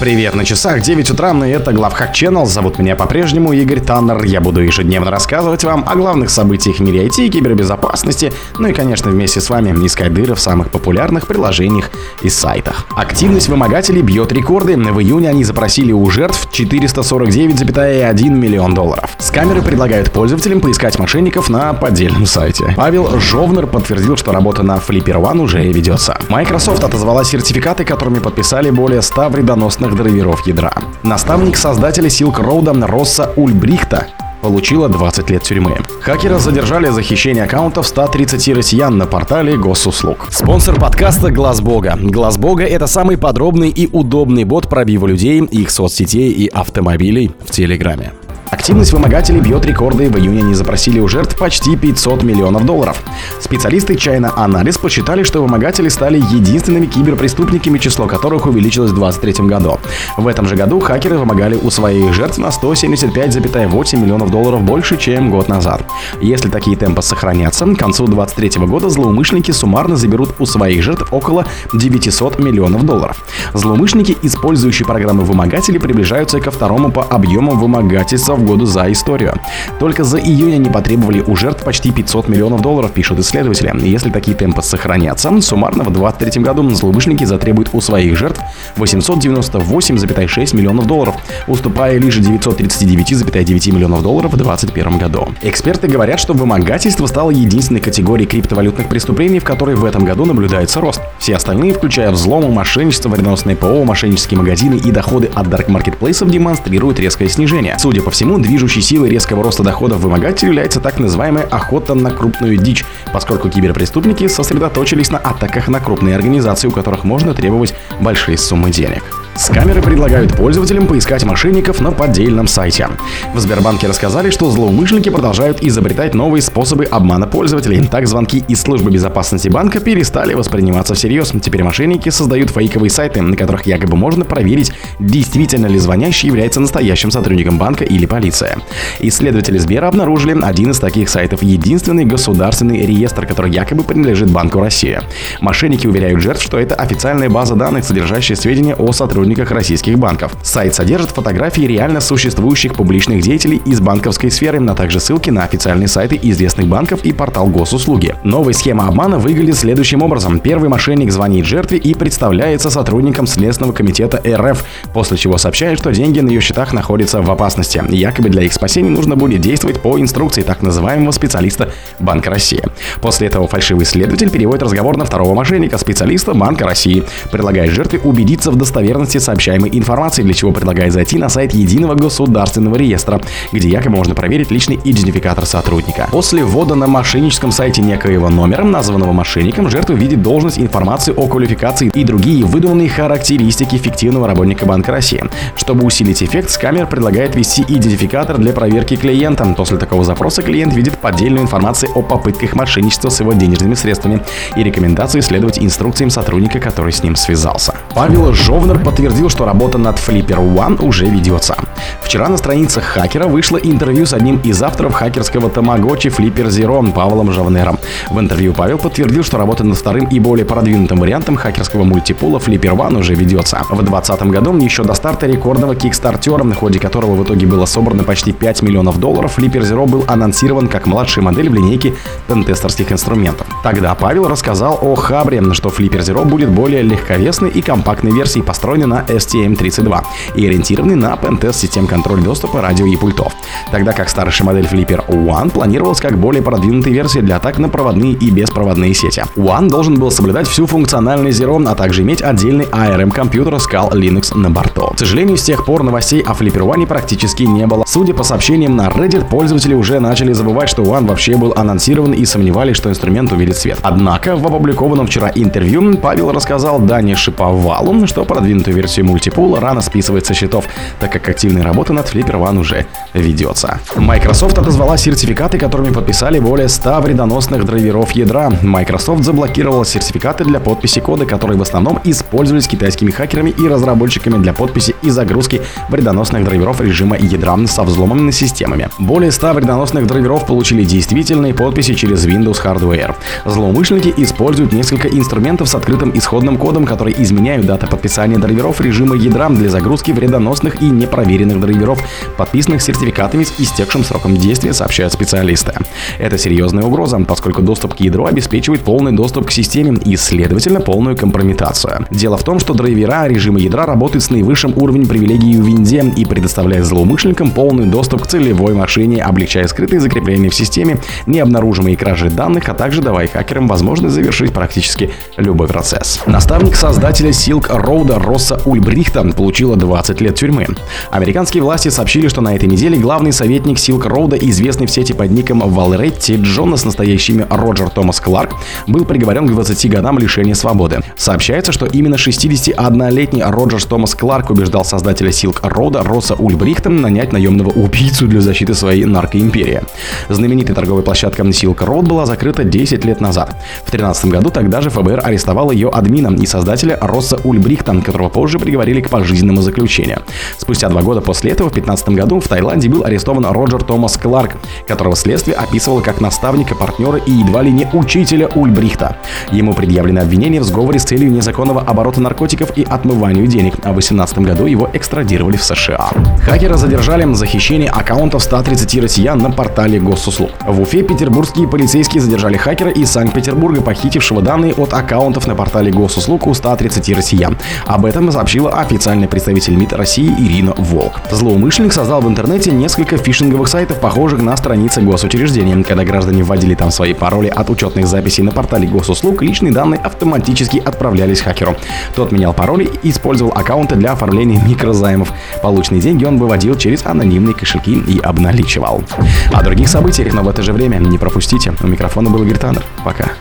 Привет, на часах 9 утра, и это Главхак Channel. Зовут меня по-прежнему Игорь Таннер. Я буду ежедневно рассказывать вам о главных событиях в мире IT, кибербезопасности, ну и, конечно, вместе с вами искать дыры в самых популярных приложениях и сайтах. Активность вымогателей бьет рекорды. В июне они запросили у жертв 449,1 миллион долларов. С камеры предлагают пользователям поискать мошенников на поддельном сайте. Павел Жовнер подтвердил, что работа на Flipper One уже ведется. Microsoft отозвала сертификаты, которыми подписали более 100 вредоносных драйверов ядра. Наставник создателя Silk Road Росса Ульбрихта получила 20 лет тюрьмы. Хакера задержали за хищение аккаунтов 130 россиян на портале госуслуг. Спонсор подкаста Глаз Бога. Глаз Бога это самый подробный и удобный бот пробива людей, их соцсетей и автомобилей в Телеграме. Активность вымогателей бьет рекорды. В июне они запросили у жертв почти 500 миллионов долларов. Специалисты China Analysis посчитали, что вымогатели стали единственными киберпреступниками, число которых увеличилось в 2023 году. В этом же году хакеры вымогали у своих жертв на 175,8 миллионов долларов больше, чем год назад. Если такие темпы сохранятся, к концу 2023 года злоумышленники суммарно заберут у своих жертв около 900 миллионов долларов. Злоумышленники, использующие программы вымогателей, приближаются ко второму по объему вымогательства в году за историю. Только за июнь они потребовали у жертв почти 500 миллионов долларов, пишут исследователи. Если такие темпы сохранятся, суммарно в 2023 году злоумышленники затребуют у своих жертв 898,6 миллионов долларов, уступая лишь 939,9 миллионов долларов в 2021 году. Эксперты говорят, что вымогательство стало единственной категорией криптовалютных преступлений, в которой в этом году наблюдается рост. Все остальные, включая взломы, мошенничество, вредоносные ПО, мошеннические магазины и доходы от дарк маркетплейсов, демонстрируют резкое снижение. Судя по всему, всему, движущей силой резкого роста доходов вымогателей является так называемая охота на крупную дичь, поскольку киберпреступники сосредоточились на атаках на крупные организации, у которых можно требовать большие суммы денег. С камеры предлагают пользователям поискать мошенников на поддельном сайте. В Сбербанке рассказали, что злоумышленники продолжают изобретать новые способы обмана пользователей. Так звонки из службы безопасности банка перестали восприниматься всерьез. Теперь мошенники создают фейковые сайты, на которых якобы можно проверить, действительно ли звонящий является настоящим сотрудником банка или полиция. Исследователи Сбера обнаружили один из таких сайтов, единственный государственный реестр, который якобы принадлежит Банку России. Мошенники уверяют жертв, что это официальная база данных, содержащая сведения о сотрудниках сотрудниках российских банков. Сайт содержит фотографии реально существующих публичных деятелей из банковской сферы, а также ссылки на официальные сайты известных банков и портал госуслуги. Новая схема обмана выглядит следующим образом. Первый мошенник звонит жертве и представляется сотрудником Следственного комитета РФ, после чего сообщает, что деньги на ее счетах находятся в опасности. Якобы для их спасения нужно будет действовать по инструкции так называемого специалиста Банка России. После этого фальшивый следователь переводит разговор на второго мошенника, специалиста Банка России, предлагая жертве убедиться в достоверности сообщаемой информации, для чего предлагает зайти на сайт Единого государственного реестра, где якобы можно проверить личный идентификатор сотрудника. После ввода на мошенническом сайте некоего номера, названного мошенником, жертва видит должность, информацию о квалификации и другие выдуманные характеристики фиктивного работника Банка России. Чтобы усилить эффект, скамер предлагает ввести идентификатор для проверки клиента. После такого запроса клиент видит поддельную информацию о попытках мошенничества с его денежными средствами и рекомендацию следовать инструкциям сотрудника, который с ним связался. Павел Жовнер подтвердил подтвердил, что работа над Flipper One уже ведется. Вчера на страницах хакера вышло интервью с одним из авторов хакерского тамагочи Flipper Zero Павлом Жавнером. В интервью Павел подтвердил, что работа над вторым и более продвинутым вариантом хакерского мультипула Flipper One уже ведется. В 2020 году, еще до старта рекордного кикстартера, на ходе которого в итоге было собрано почти 5 миллионов долларов, Flipper Zero был анонсирован как младшая модель в линейке пентестерских инструментов. Тогда Павел рассказал о Хабре, что Flipper Zero будет более легковесной и компактной версией, построенной на STM32 и ориентированный на пентест систем контроля доступа, радио и пультов. Тогда как старшая модель Flipper One планировалась как более продвинутая версия для атак на проводные и беспроводные сети. One должен был соблюдать всю функциональность Zero, а также иметь отдельный ARM-компьютер Scal Linux на борту. К сожалению, с тех пор новостей о Flipper One практически не было. Судя по сообщениям на Reddit, пользователи уже начали забывать, что One вообще был анонсирован и сомневались, что инструмент увидит свет. Однако в опубликованном вчера интервью Павел рассказал Дане Шиповалу, что продвинутую версию мультипула рано списывает со счетов, так как активная работа над Flipper One уже ведется. Microsoft отозвала сертификаты, которыми подписали более 100 вредоносных драйверов ядра. Microsoft заблокировала сертификаты для подписи кода, которые в основном использовались китайскими хакерами и разработчиками для подписи и загрузки вредоносных драйверов режима ядра со взломанными системами. Более 100 вредоносных драйверов получили действительные подписи через Windows Hardware. Злоумышленники используют несколько инструментов с открытым исходным кодом, которые изменяют даты подписания драйверов драйверов режима ядра для загрузки вредоносных и непроверенных драйверов, подписанных сертификатами с истекшим сроком действия, сообщают специалисты. Это серьезная угроза, поскольку доступ к ядру обеспечивает полный доступ к системе и, следовательно, полную компрометацию. Дело в том, что драйвера режима ядра работают с наивысшим уровнем привилегий в винде и предоставляют злоумышленникам полный доступ к целевой машине, облегчая скрытые закрепления в системе, необнаружимые кражи данных, а также давая хакерам возможность завершить практически любой процесс. Наставник создателя Silk Road Росса Ульбрихта получила 20 лет тюрьмы. Американские власти сообщили, что на этой неделе главный советник Silk Road, известный в сети под ником Валеретти Джонас, настоящий имя Роджер Томас Кларк, был приговорен к 20 годам лишения свободы. Сообщается, что именно 61-летний Роджер Томас Кларк убеждал создателя Silk Road Росса Ульбрихта нанять наемного убийцу для защиты своей наркоимперии. Знаменитая торговая площадка Silk Road была закрыта 10 лет назад. В 2013 году тогда же ФБР арестовал ее админа и создателя Росса Ульбрихта, которого позже приговорили к пожизненному заключению. Спустя два года после этого, в 2015 году, в Таиланде был арестован Роджер Томас Кларк, которого следствие описывало как наставника, партнера и едва ли не учителя Ульбрихта. Ему предъявлены обвинения в сговоре с целью незаконного оборота наркотиков и отмыванию денег, а в 2018 году его экстрадировали в США. Хакера задержали за хищение аккаунтов 130 россиян на портале госуслуг. В Уфе петербургские полицейские задержали хакера из Санкт-Петербурга, похитившего данные от аккаунтов на портале госуслуг у 130 россиян. Об этом сообщила официальный представитель МИД России Ирина Волк. Злоумышленник создал в интернете несколько фишинговых сайтов, похожих на страницы госучреждений. Когда граждане вводили там свои пароли от учетных записей на портале госуслуг, личные данные автоматически отправлялись хакеру. Тот менял пароли и использовал аккаунты для оформления микрозаймов. Полученные деньги он выводил через анонимные кошельки и обналичивал. О других событиях, но в это же время не пропустите. У микрофона был Игорь Таннер. Пока.